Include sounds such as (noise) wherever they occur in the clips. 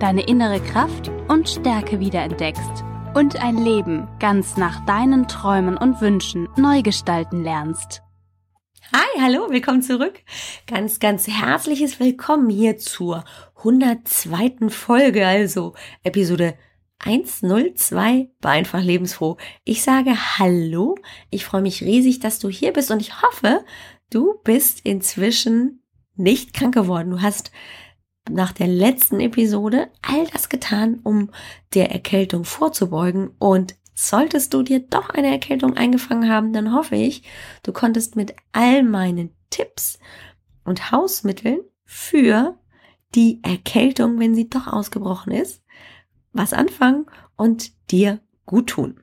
deine innere Kraft und Stärke wiederentdeckst und ein Leben ganz nach deinen Träumen und Wünschen neu gestalten lernst. Hi, hallo, willkommen zurück. Ganz, ganz herzliches Willkommen hier zur 102. Folge, also Episode 102 bei Einfach Lebensfroh. Ich sage Hallo, ich freue mich riesig, dass du hier bist und ich hoffe, du bist inzwischen nicht krank geworden. Du hast nach der letzten Episode all das getan, um der Erkältung vorzubeugen. Und solltest du dir doch eine Erkältung eingefangen haben, dann hoffe ich, du konntest mit all meinen Tipps und Hausmitteln für die Erkältung, wenn sie doch ausgebrochen ist, was anfangen und dir gut tun.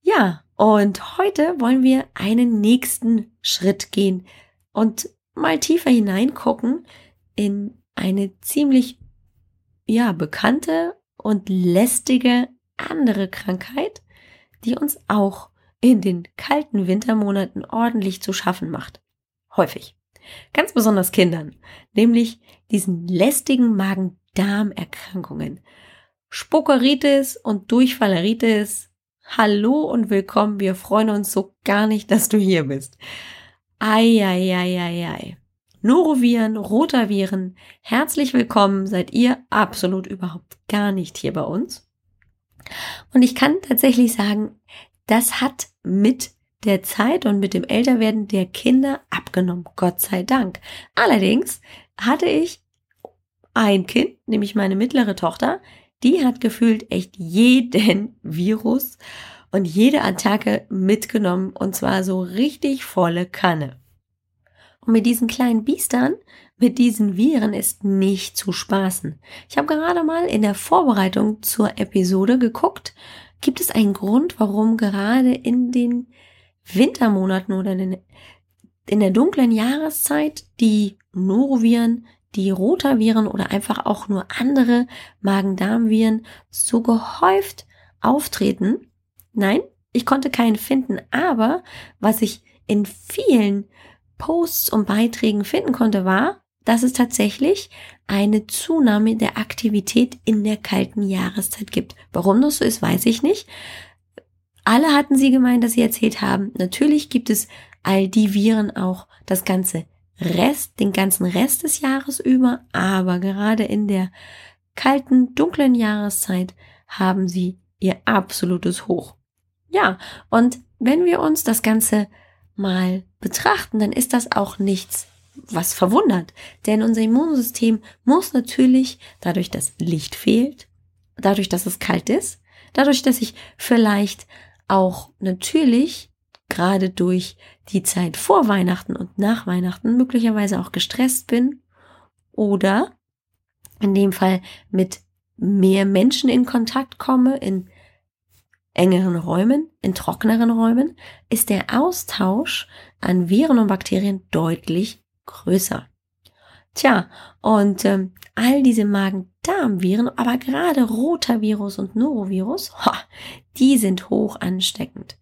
Ja, und heute wollen wir einen nächsten Schritt gehen und mal tiefer hineingucken in eine ziemlich, ja, bekannte und lästige andere Krankheit, die uns auch in den kalten Wintermonaten ordentlich zu schaffen macht. Häufig. Ganz besonders Kindern. Nämlich diesen lästigen Magen-Darm-Erkrankungen. Spuckeritis und Durchfalleritis. Hallo und willkommen. Wir freuen uns so gar nicht, dass du hier bist. Eieieiei. Noroviren, Rotaviren, herzlich willkommen, seid ihr absolut überhaupt gar nicht hier bei uns. Und ich kann tatsächlich sagen, das hat mit der Zeit und mit dem Älterwerden der Kinder abgenommen, Gott sei Dank. Allerdings hatte ich ein Kind, nämlich meine mittlere Tochter, die hat gefühlt echt jeden Virus und jede Attacke mitgenommen und zwar so richtig volle Kanne. Und mit diesen kleinen Biestern, mit diesen Viren ist nicht zu spaßen. Ich habe gerade mal in der Vorbereitung zur Episode geguckt, gibt es einen Grund, warum gerade in den Wintermonaten oder in, in der dunklen Jahreszeit die Noroviren, die Rotaviren oder einfach auch nur andere Magen-Darm-Viren so gehäuft auftreten? Nein, ich konnte keinen finden, aber was ich in vielen Posts und Beiträgen finden konnte, war, dass es tatsächlich eine Zunahme der Aktivität in der kalten Jahreszeit gibt. Warum das so ist, weiß ich nicht. Alle hatten sie gemeint, dass sie erzählt haben, natürlich gibt es all die Viren auch das ganze Rest, den ganzen Rest des Jahres über, aber gerade in der kalten, dunklen Jahreszeit haben sie ihr absolutes Hoch. Ja, und wenn wir uns das Ganze mal betrachten, dann ist das auch nichts, was verwundert. Denn unser Immunsystem muss natürlich, dadurch, dass Licht fehlt, dadurch, dass es kalt ist, dadurch, dass ich vielleicht auch natürlich gerade durch die Zeit vor Weihnachten und nach Weihnachten möglicherweise auch gestresst bin oder in dem Fall mit mehr Menschen in Kontakt komme, in engeren Räumen, in trockeneren Räumen, ist der Austausch an Viren und Bakterien deutlich größer. Tja, und ähm, all diese Magen-Darm-Viren, aber gerade Rotavirus und Norovirus, ho, die sind hoch ansteckend.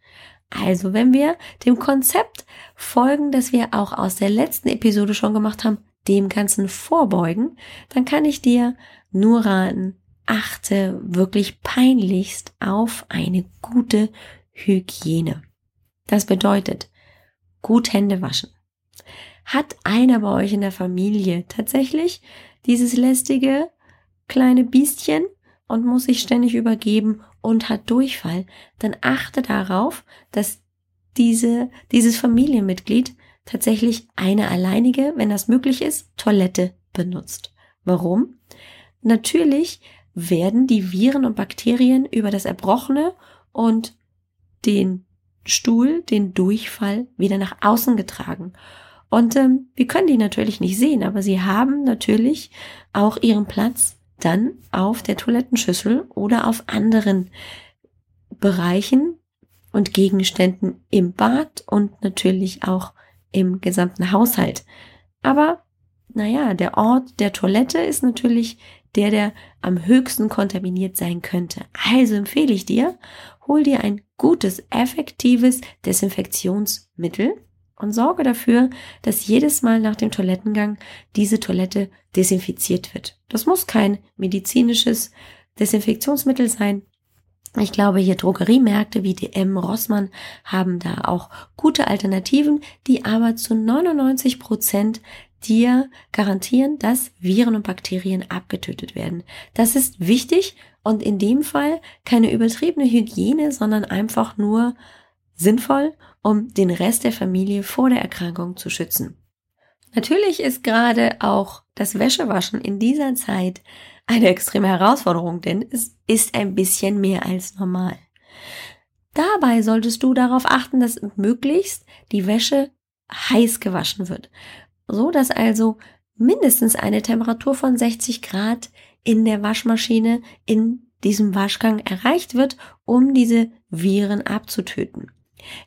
Also, wenn wir dem Konzept folgen, das wir auch aus der letzten Episode schon gemacht haben, dem Ganzen vorbeugen, dann kann ich dir nur raten, achte wirklich peinlichst auf eine gute Hygiene. Das bedeutet, gut Hände waschen. Hat einer bei euch in der Familie tatsächlich dieses lästige kleine Biestchen und muss sich ständig übergeben und hat Durchfall, dann achte darauf, dass diese, dieses Familienmitglied tatsächlich eine alleinige, wenn das möglich ist, Toilette benutzt. Warum? Natürlich werden die Viren und Bakterien über das Erbrochene und den Stuhl, den Durchfall wieder nach außen getragen. Und ähm, wir können die natürlich nicht sehen, aber sie haben natürlich auch ihren Platz dann auf der Toilettenschüssel oder auf anderen Bereichen und Gegenständen im Bad und natürlich auch im gesamten Haushalt. Aber naja, der Ort der Toilette ist natürlich der, der am höchsten kontaminiert sein könnte. Also empfehle ich dir, hol dir ein gutes, effektives Desinfektionsmittel und sorge dafür, dass jedes Mal nach dem Toilettengang diese Toilette desinfiziert wird. Das muss kein medizinisches Desinfektionsmittel sein. Ich glaube, hier Drogeriemärkte wie DM, Rossmann haben da auch gute Alternativen, die aber zu 99 Prozent dir garantieren, dass Viren und Bakterien abgetötet werden. Das ist wichtig und in dem Fall keine übertriebene Hygiene, sondern einfach nur sinnvoll, um den Rest der Familie vor der Erkrankung zu schützen. Natürlich ist gerade auch das Wäschewaschen in dieser Zeit eine extreme Herausforderung, denn es ist ein bisschen mehr als normal. Dabei solltest du darauf achten, dass möglichst die Wäsche heiß gewaschen wird so dass also mindestens eine Temperatur von 60 Grad in der Waschmaschine in diesem Waschgang erreicht wird, um diese Viren abzutöten.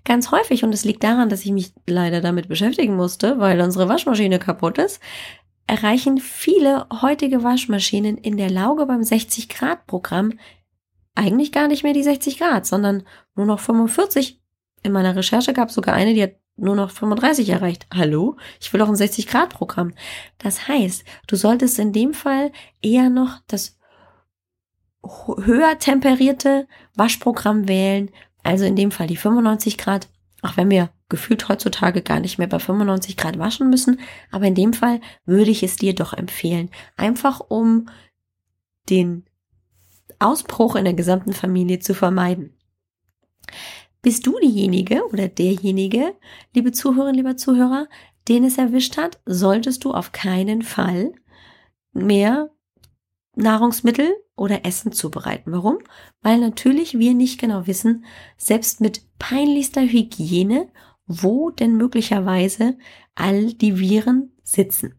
Ganz häufig, und es liegt daran, dass ich mich leider damit beschäftigen musste, weil unsere Waschmaschine kaputt ist, erreichen viele heutige Waschmaschinen in der Lauge beim 60 Grad Programm eigentlich gar nicht mehr die 60 Grad, sondern nur noch 45. In meiner Recherche gab es sogar eine, die hat nur noch 35 erreicht. Hallo? Ich will auch ein 60-Grad-Programm. Das heißt, du solltest in dem Fall eher noch das höher temperierte Waschprogramm wählen. Also in dem Fall die 95 Grad. Auch wenn wir gefühlt heutzutage gar nicht mehr bei 95 Grad waschen müssen. Aber in dem Fall würde ich es dir doch empfehlen. Einfach um den Ausbruch in der gesamten Familie zu vermeiden. Bist du diejenige oder derjenige, liebe Zuhörerinnen, lieber Zuhörer, den es erwischt hat, solltest du auf keinen Fall mehr Nahrungsmittel oder Essen zubereiten. Warum? Weil natürlich wir nicht genau wissen, selbst mit peinlichster Hygiene, wo denn möglicherweise all die Viren sitzen.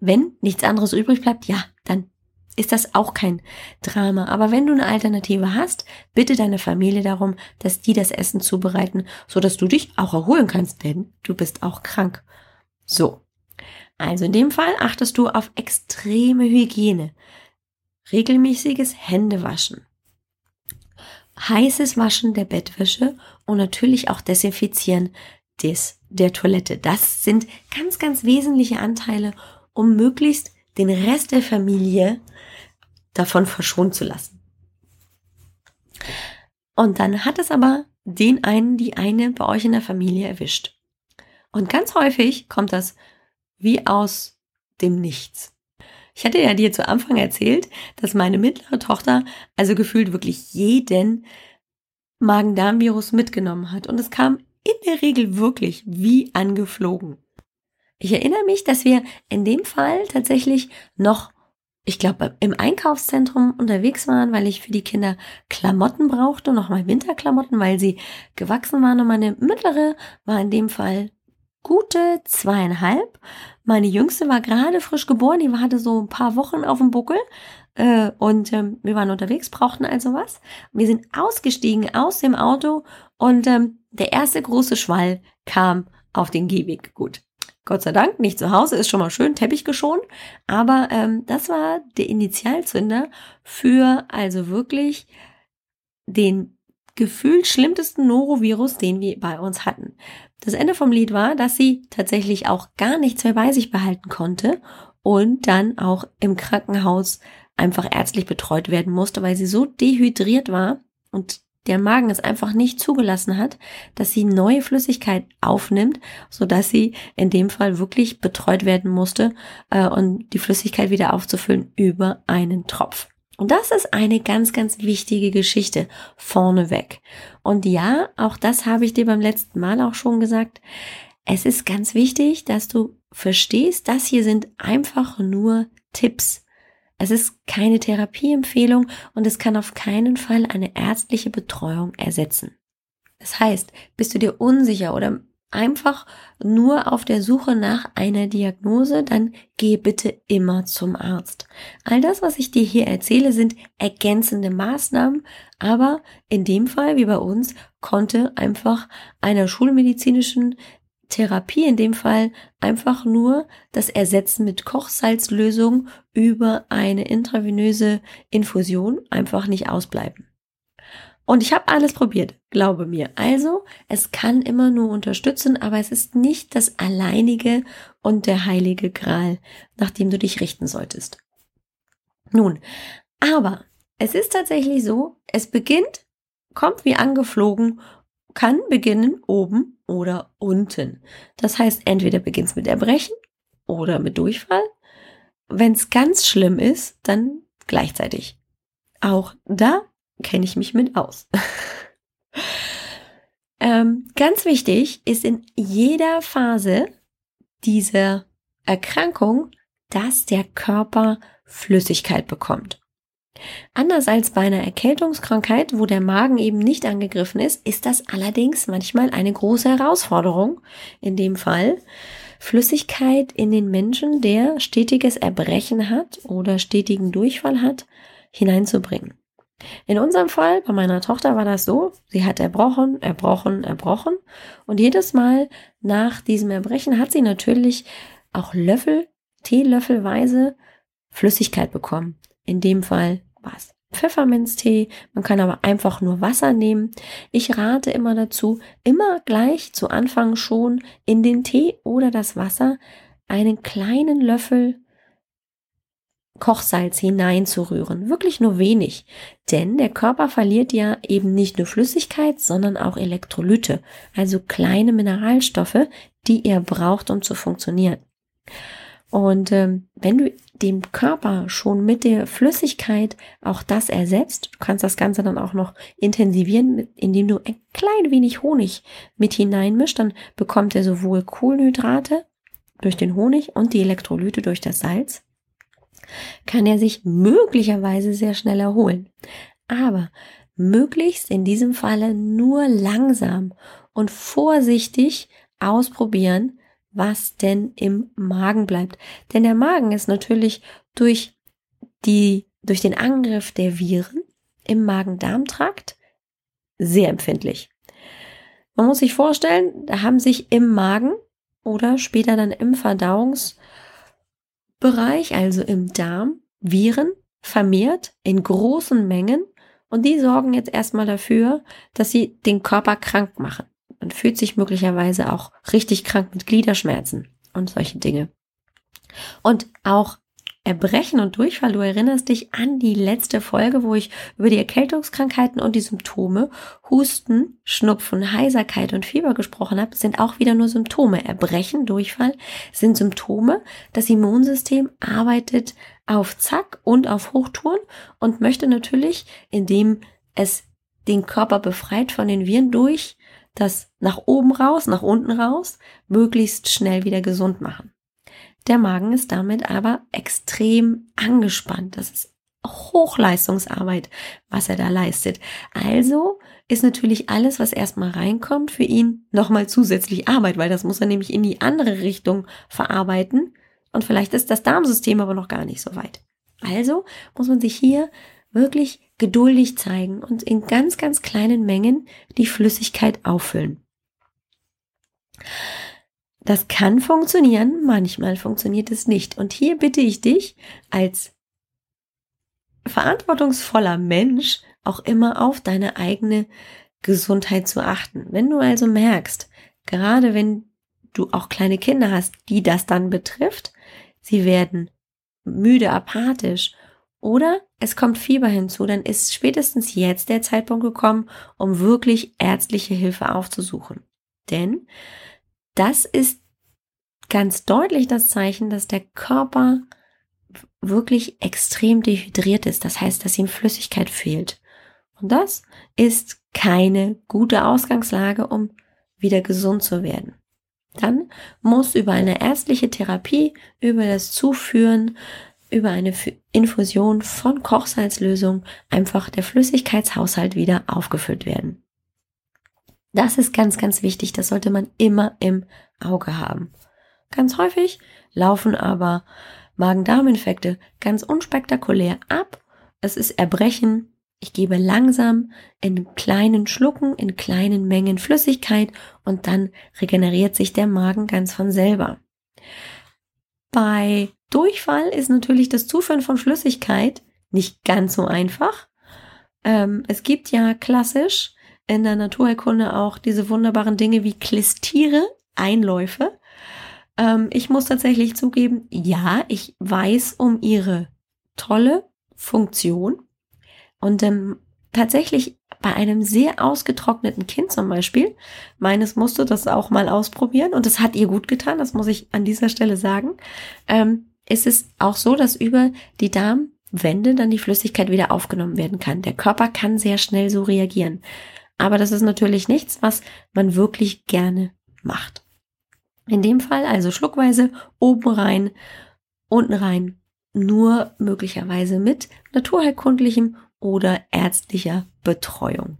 Wenn nichts anderes übrig bleibt, ja, ist das auch kein Drama. Aber wenn du eine Alternative hast, bitte deine Familie darum, dass die das Essen zubereiten, so dass du dich auch erholen kannst, denn du bist auch krank. So. Also in dem Fall achtest du auf extreme Hygiene, regelmäßiges Händewaschen, heißes Waschen der Bettwäsche und natürlich auch Desinfizieren des, der Toilette. Das sind ganz, ganz wesentliche Anteile, um möglichst den Rest der Familie davon verschont zu lassen. Und dann hat es aber den einen, die eine bei euch in der Familie erwischt. Und ganz häufig kommt das wie aus dem Nichts. Ich hatte ja dir zu Anfang erzählt, dass meine mittlere Tochter also gefühlt wirklich jeden Magen-Darm-Virus mitgenommen hat. Und es kam in der Regel wirklich wie angeflogen. Ich erinnere mich, dass wir in dem Fall tatsächlich noch ich glaube, im Einkaufszentrum unterwegs waren, weil ich für die Kinder Klamotten brauchte, nochmal Winterklamotten, weil sie gewachsen waren. Und meine mittlere war in dem Fall gute zweieinhalb. Meine jüngste war gerade frisch geboren, die hatte so ein paar Wochen auf dem Buckel. Äh, und ähm, wir waren unterwegs, brauchten also was. Wir sind ausgestiegen aus dem Auto und ähm, der erste große Schwall kam auf den Gehweg. Gut, Gott sei Dank, nicht zu Hause, ist schon mal schön, Teppich geschont. Aber ähm, das war der Initialzünder für also wirklich den gefühlt schlimmsten Norovirus, den wir bei uns hatten. Das Ende vom Lied war, dass sie tatsächlich auch gar nichts mehr bei sich behalten konnte und dann auch im Krankenhaus einfach ärztlich betreut werden musste, weil sie so dehydriert war und der Magen es einfach nicht zugelassen hat, dass sie neue Flüssigkeit aufnimmt, so dass sie in dem Fall wirklich betreut werden musste äh, und die Flüssigkeit wieder aufzufüllen über einen Tropf. Und das ist eine ganz, ganz wichtige Geschichte vorneweg. Und ja, auch das habe ich dir beim letzten Mal auch schon gesagt. Es ist ganz wichtig, dass du verstehst, das hier sind einfach nur Tipps. Es ist keine Therapieempfehlung und es kann auf keinen Fall eine ärztliche Betreuung ersetzen. Das heißt, bist du dir unsicher oder einfach nur auf der Suche nach einer Diagnose, dann geh bitte immer zum Arzt. All das, was ich dir hier erzähle, sind ergänzende Maßnahmen, aber in dem Fall, wie bei uns, konnte einfach einer schulmedizinischen Therapie in dem Fall einfach nur das Ersetzen mit Kochsalzlösung über eine intravenöse Infusion einfach nicht ausbleiben. Und ich habe alles probiert, glaube mir. Also, es kann immer nur unterstützen, aber es ist nicht das alleinige und der heilige Gral, nach dem du dich richten solltest. Nun, aber es ist tatsächlich so, es beginnt, kommt wie angeflogen, kann beginnen oben oder unten. Das heißt, entweder beginnt es mit Erbrechen oder mit Durchfall. Wenn es ganz schlimm ist, dann gleichzeitig. Auch da kenne ich mich mit aus. (laughs) ähm, ganz wichtig ist in jeder Phase dieser Erkrankung, dass der Körper Flüssigkeit bekommt. Anders als bei einer Erkältungskrankheit, wo der Magen eben nicht angegriffen ist, ist das allerdings manchmal eine große Herausforderung. In dem Fall Flüssigkeit in den Menschen, der stetiges Erbrechen hat oder stetigen Durchfall hat, hineinzubringen. In unserem Fall, bei meiner Tochter war das so, sie hat erbrochen, erbrochen, erbrochen und jedes Mal nach diesem Erbrechen hat sie natürlich auch Löffel, Teelöffelweise Flüssigkeit bekommen. In dem Fall war es Pfefferminztee, man kann aber einfach nur Wasser nehmen. Ich rate immer dazu, immer gleich zu Anfang schon in den Tee oder das Wasser einen kleinen Löffel Kochsalz hineinzurühren. Wirklich nur wenig. Denn der Körper verliert ja eben nicht nur Flüssigkeit, sondern auch Elektrolyte, also kleine Mineralstoffe, die er braucht, um zu funktionieren. Und ähm, wenn du dem Körper schon mit der Flüssigkeit auch das ersetzt, du kannst das Ganze dann auch noch intensivieren, indem du ein klein wenig Honig mit hineinmischst, dann bekommt er sowohl Kohlenhydrate durch den Honig und die Elektrolyte durch das Salz kann er sich möglicherweise sehr schnell erholen. Aber möglichst in diesem Falle nur langsam und vorsichtig ausprobieren, was denn im Magen bleibt. Denn der Magen ist natürlich durch die, durch den Angriff der Viren im Magen-Darm-Trakt sehr empfindlich. Man muss sich vorstellen, da haben sich im Magen oder später dann im Verdauungs- Bereich, also im Darm, Viren vermehrt in großen Mengen und die sorgen jetzt erstmal dafür, dass sie den Körper krank machen. Man fühlt sich möglicherweise auch richtig krank mit Gliederschmerzen und solche Dinge. Und auch Erbrechen und Durchfall. Du erinnerst dich an die letzte Folge, wo ich über die Erkältungskrankheiten und die Symptome Husten, Schnupfen, Heiserkeit und Fieber gesprochen habe, sind auch wieder nur Symptome. Erbrechen, Durchfall sind Symptome. Das Immunsystem arbeitet auf Zack und auf Hochtouren und möchte natürlich, indem es den Körper befreit von den Viren durch das nach oben raus, nach unten raus, möglichst schnell wieder gesund machen. Der Magen ist damit aber extrem angespannt. Das ist Hochleistungsarbeit, was er da leistet. Also ist natürlich alles, was erstmal reinkommt, für ihn nochmal zusätzlich Arbeit, weil das muss er nämlich in die andere Richtung verarbeiten. Und vielleicht ist das Darmsystem aber noch gar nicht so weit. Also muss man sich hier wirklich geduldig zeigen und in ganz, ganz kleinen Mengen die Flüssigkeit auffüllen. Das kann funktionieren, manchmal funktioniert es nicht. Und hier bitte ich dich als verantwortungsvoller Mensch auch immer auf deine eigene Gesundheit zu achten. Wenn du also merkst, gerade wenn du auch kleine Kinder hast, die das dann betrifft, sie werden müde, apathisch oder es kommt Fieber hinzu, dann ist spätestens jetzt der Zeitpunkt gekommen, um wirklich ärztliche Hilfe aufzusuchen. Denn das ist ganz deutlich das Zeichen, dass der Körper wirklich extrem dehydriert ist. Das heißt, dass ihm Flüssigkeit fehlt. Und das ist keine gute Ausgangslage, um wieder gesund zu werden. Dann muss über eine ärztliche Therapie, über das Zuführen, über eine Infusion von Kochsalzlösung einfach der Flüssigkeitshaushalt wieder aufgefüllt werden. Das ist ganz, ganz wichtig. Das sollte man immer im Auge haben. Ganz häufig laufen aber Magen-Darm-Infekte ganz unspektakulär ab. Es ist Erbrechen. Ich gebe langsam in kleinen Schlucken, in kleinen Mengen Flüssigkeit und dann regeneriert sich der Magen ganz von selber. Bei Durchfall ist natürlich das Zuführen von Flüssigkeit nicht ganz so einfach. Ähm, es gibt ja klassisch in der Naturheilkunde auch diese wunderbaren Dinge wie Klistiere, Einläufe. Ähm, ich muss tatsächlich zugeben, ja, ich weiß um ihre tolle Funktion. Und ähm, tatsächlich bei einem sehr ausgetrockneten Kind zum Beispiel, meines musste das auch mal ausprobieren und es hat ihr gut getan, das muss ich an dieser Stelle sagen, ähm, ist es auch so, dass über die Darmwände dann die Flüssigkeit wieder aufgenommen werden kann. Der Körper kann sehr schnell so reagieren. Aber das ist natürlich nichts, was man wirklich gerne macht. In dem Fall also schluckweise oben rein, unten rein, nur möglicherweise mit naturheilkundlichem oder ärztlicher Betreuung.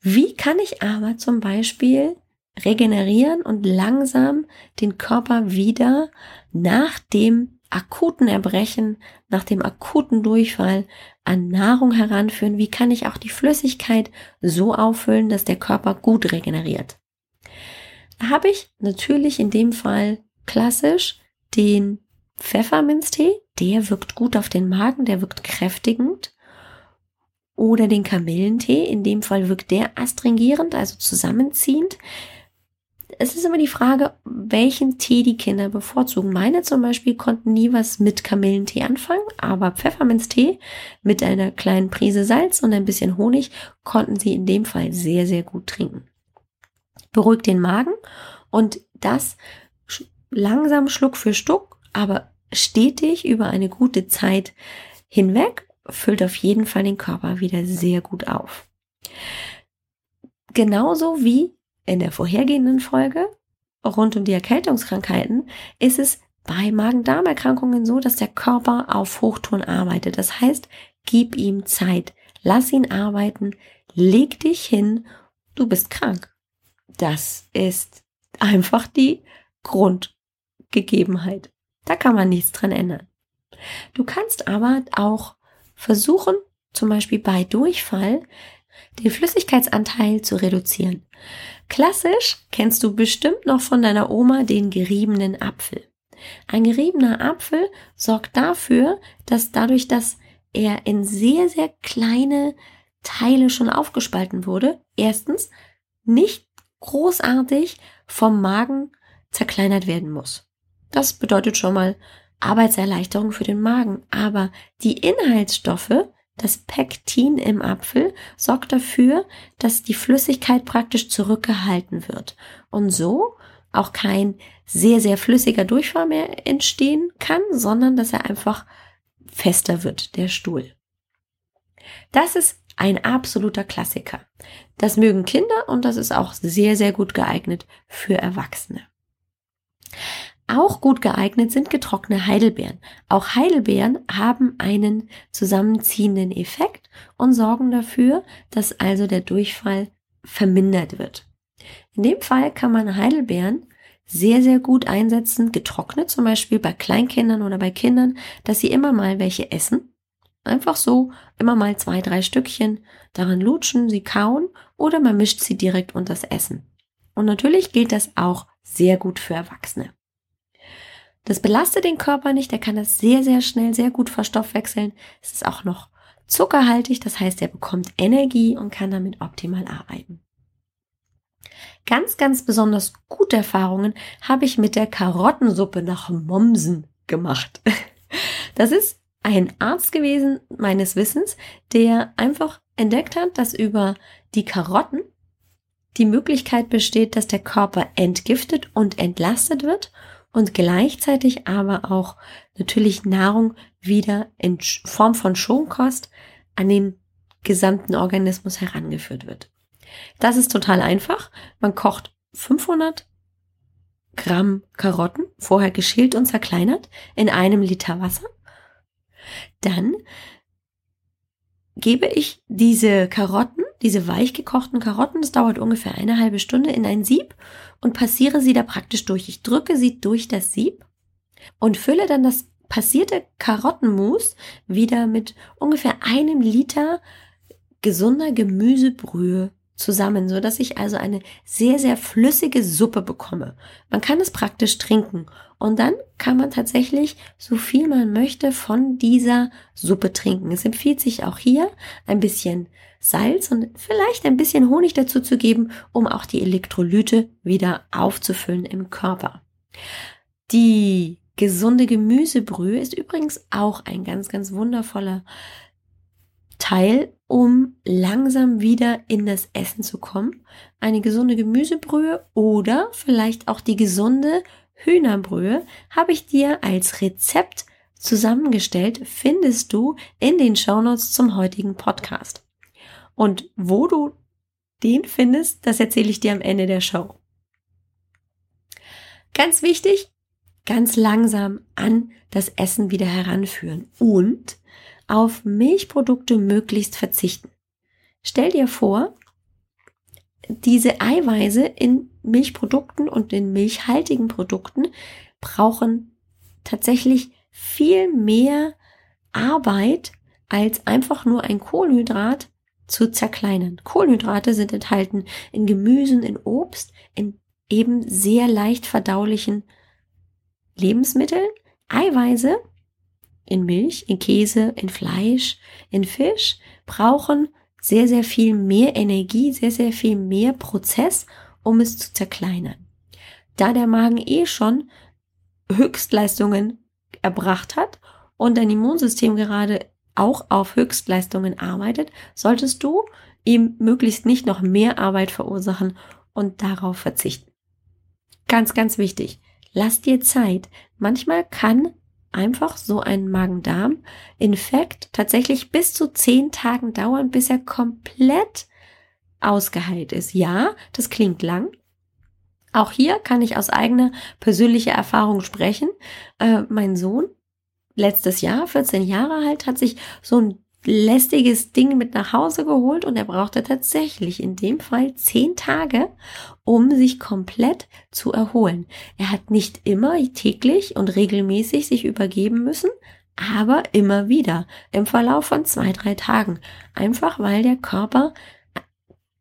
Wie kann ich aber zum Beispiel regenerieren und langsam den Körper wieder nach dem akuten Erbrechen, nach dem akuten Durchfall an Nahrung heranführen? Wie kann ich auch die Flüssigkeit so auffüllen, dass der Körper gut regeneriert? habe ich natürlich in dem Fall klassisch den Pfefferminztee, der wirkt gut auf den Magen, der wirkt kräftigend. Oder den Kamillentee, in dem Fall wirkt der astringierend, also zusammenziehend. Es ist immer die Frage, welchen Tee die Kinder bevorzugen. Meine zum Beispiel konnten nie was mit Kamillentee anfangen, aber Pfefferminztee mit einer kleinen Prise Salz und ein bisschen Honig konnten sie in dem Fall sehr, sehr gut trinken beruhigt den Magen und das langsam Schluck für Stück, aber stetig über eine gute Zeit hinweg füllt auf jeden Fall den Körper wieder sehr gut auf. Genauso wie in der vorhergehenden Folge rund um die Erkältungskrankheiten ist es bei Magen-Darm-Erkrankungen so, dass der Körper auf Hochton arbeitet. Das heißt, gib ihm Zeit, lass ihn arbeiten, leg dich hin, du bist krank. Das ist einfach die Grundgegebenheit. Da kann man nichts dran ändern. Du kannst aber auch versuchen, zum Beispiel bei Durchfall, den Flüssigkeitsanteil zu reduzieren. Klassisch kennst du bestimmt noch von deiner Oma den geriebenen Apfel. Ein geriebener Apfel sorgt dafür, dass dadurch, dass er in sehr, sehr kleine Teile schon aufgespalten wurde, erstens nicht großartig vom Magen zerkleinert werden muss. Das bedeutet schon mal Arbeitserleichterung für den Magen. Aber die Inhaltsstoffe, das Pektin im Apfel, sorgt dafür, dass die Flüssigkeit praktisch zurückgehalten wird. Und so auch kein sehr, sehr flüssiger Durchfall mehr entstehen kann, sondern dass er einfach fester wird, der Stuhl. Das ist ein absoluter Klassiker. Das mögen Kinder und das ist auch sehr, sehr gut geeignet für Erwachsene. Auch gut geeignet sind getrocknete Heidelbeeren. Auch Heidelbeeren haben einen zusammenziehenden Effekt und sorgen dafür, dass also der Durchfall vermindert wird. In dem Fall kann man Heidelbeeren sehr, sehr gut einsetzen, getrocknet zum Beispiel bei Kleinkindern oder bei Kindern, dass sie immer mal welche essen Einfach so immer mal zwei, drei Stückchen daran lutschen, sie kauen oder man mischt sie direkt unter das Essen. Und natürlich gilt das auch sehr gut für Erwachsene. Das belastet den Körper nicht, er kann das sehr, sehr schnell, sehr gut verstoffwechseln. Es ist auch noch zuckerhaltig, das heißt, er bekommt Energie und kann damit optimal arbeiten. Ganz, ganz besonders gute Erfahrungen habe ich mit der Karottensuppe nach Mommsen gemacht. (laughs) Das ist ein Arzt gewesen, meines Wissens, der einfach entdeckt hat, dass über die Karotten die Möglichkeit besteht, dass der Körper entgiftet und entlastet wird und gleichzeitig aber auch natürlich Nahrung wieder in Form von Schonkost an den gesamten Organismus herangeführt wird. Das ist total einfach. Man kocht 500 Gramm Karotten, vorher geschält und zerkleinert, in einem Liter Wasser dann gebe ich diese Karotten diese weich gekochten Karotten, das dauert ungefähr eine halbe Stunde, in ein Sieb und passiere sie da praktisch durch. Ich drücke sie durch das Sieb und fülle dann das passierte Karottenmus wieder mit ungefähr einem Liter gesunder Gemüsebrühe zusammen, so dass ich also eine sehr, sehr flüssige Suppe bekomme. Man kann es praktisch trinken und dann kann man tatsächlich so viel man möchte von dieser Suppe trinken. Es empfiehlt sich auch hier ein bisschen Salz und vielleicht ein bisschen Honig dazu zu geben, um auch die Elektrolyte wieder aufzufüllen im Körper. Die gesunde Gemüsebrühe ist übrigens auch ein ganz, ganz wundervoller Teil, um langsam wieder in das Essen zu kommen. Eine gesunde Gemüsebrühe oder vielleicht auch die gesunde Hühnerbrühe habe ich dir als Rezept zusammengestellt, findest du in den Shownotes zum heutigen Podcast. Und wo du den findest, das erzähle ich dir am Ende der Show. Ganz wichtig, ganz langsam an das Essen wieder heranführen und auf Milchprodukte möglichst verzichten. Stell dir vor, diese Eiweiße in Milchprodukten und in milchhaltigen Produkten brauchen tatsächlich viel mehr Arbeit als einfach nur ein Kohlenhydrat zu zerkleinern. Kohlenhydrate sind enthalten in Gemüsen, in Obst, in eben sehr leicht verdaulichen Lebensmitteln. Eiweiße in Milch, in Käse, in Fleisch, in Fisch brauchen sehr, sehr viel mehr Energie, sehr, sehr viel mehr Prozess, um es zu zerkleinern. Da der Magen eh schon Höchstleistungen erbracht hat und dein Immunsystem gerade auch auf Höchstleistungen arbeitet, solltest du ihm möglichst nicht noch mehr Arbeit verursachen und darauf verzichten. Ganz, ganz wichtig. Lass dir Zeit. Manchmal kann einfach so ein Magen-Darm-Infekt tatsächlich bis zu zehn Tagen dauern, bis er komplett ausgeheilt ist. Ja, das klingt lang. Auch hier kann ich aus eigener persönlicher Erfahrung sprechen. Äh, mein Sohn, letztes Jahr, 14 Jahre alt, hat sich so ein lästiges Ding mit nach Hause geholt und er brauchte tatsächlich in dem Fall zehn Tage, um sich komplett zu erholen. Er hat nicht immer täglich und regelmäßig sich übergeben müssen, aber immer wieder im Verlauf von zwei, drei Tagen. Einfach weil der Körper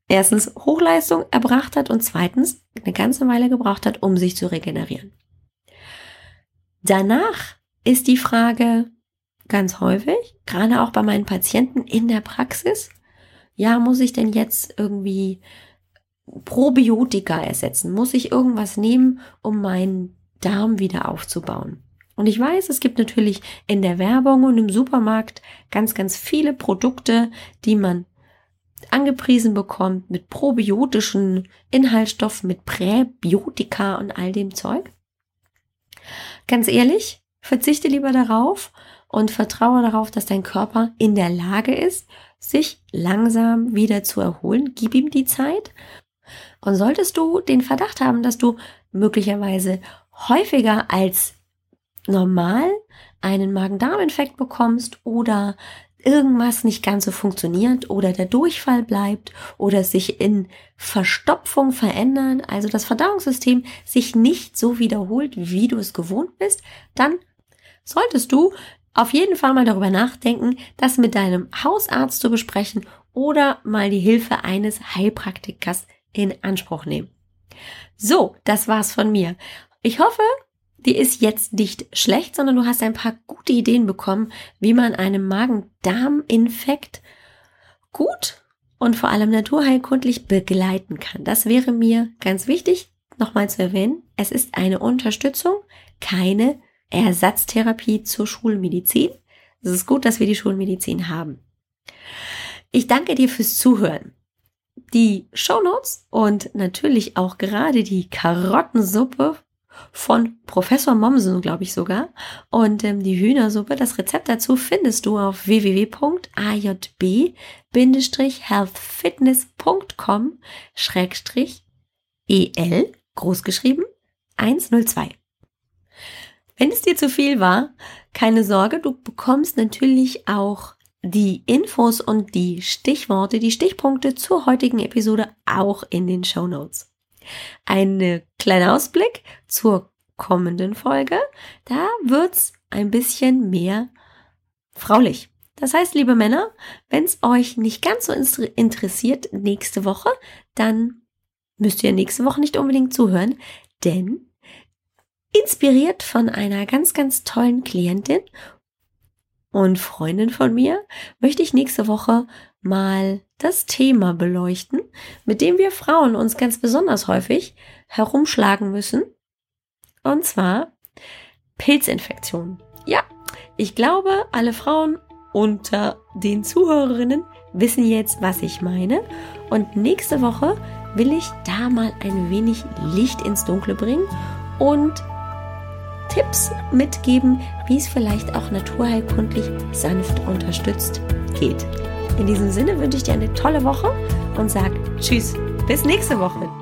erstens Hochleistung erbracht hat und zweitens eine ganze Weile gebraucht hat, um sich zu regenerieren. Danach ist die Frage, ganz häufig, gerade auch bei meinen Patienten in der Praxis. Ja, muss ich denn jetzt irgendwie Probiotika ersetzen? Muss ich irgendwas nehmen, um meinen Darm wieder aufzubauen? Und ich weiß, es gibt natürlich in der Werbung und im Supermarkt ganz, ganz viele Produkte, die man angepriesen bekommt mit probiotischen Inhaltsstoffen, mit Präbiotika und all dem Zeug. Ganz ehrlich, verzichte lieber darauf und vertraue darauf, dass dein Körper in der Lage ist, sich langsam wieder zu erholen. Gib ihm die Zeit. Und solltest du den Verdacht haben, dass du möglicherweise häufiger als normal einen Magen-Darm-Infekt bekommst oder irgendwas nicht ganz so funktioniert oder der Durchfall bleibt oder sich in Verstopfung verändern, also das Verdauungssystem sich nicht so wiederholt, wie du es gewohnt bist, dann solltest du auf jeden Fall mal darüber nachdenken, das mit deinem Hausarzt zu besprechen oder mal die Hilfe eines Heilpraktikers in Anspruch nehmen. So, das war's von mir. Ich hoffe, die ist jetzt nicht schlecht, sondern du hast ein paar gute Ideen bekommen, wie man einen Magen-Darm-Infekt gut und vor allem naturheilkundlich begleiten kann. Das wäre mir ganz wichtig, nochmal zu erwähnen. Es ist eine Unterstützung, keine Ersatztherapie zur Schulmedizin. Es ist gut, dass wir die Schulmedizin haben. Ich danke dir fürs Zuhören. Die Shownotes und natürlich auch gerade die Karottensuppe von Professor Mommsen, glaube ich sogar, und ähm, die Hühnersuppe, das Rezept dazu findest du auf www.ajb-healthfitness.com EL großgeschrieben 102. Wenn es dir zu viel war, keine Sorge, du bekommst natürlich auch die Infos und die Stichworte, die Stichpunkte zur heutigen Episode auch in den Show Notes. Ein kleiner Ausblick zur kommenden Folge. Da wird's ein bisschen mehr fraulich. Das heißt, liebe Männer, wenn es euch nicht ganz so interessiert nächste Woche, dann müsst ihr nächste Woche nicht unbedingt zuhören, denn inspiriert von einer ganz, ganz tollen Klientin und Freundin von mir möchte ich nächste Woche mal das Thema beleuchten, mit dem wir Frauen uns ganz besonders häufig herumschlagen müssen. Und zwar Pilzinfektionen. Ja, ich glaube, alle Frauen unter den Zuhörerinnen wissen jetzt, was ich meine. Und nächste Woche will ich da mal ein wenig Licht ins Dunkle bringen und Tipps mitgeben, wie es vielleicht auch naturheilkundlich sanft unterstützt geht. In diesem Sinne wünsche ich dir eine tolle Woche und sag Tschüss, bis nächste Woche.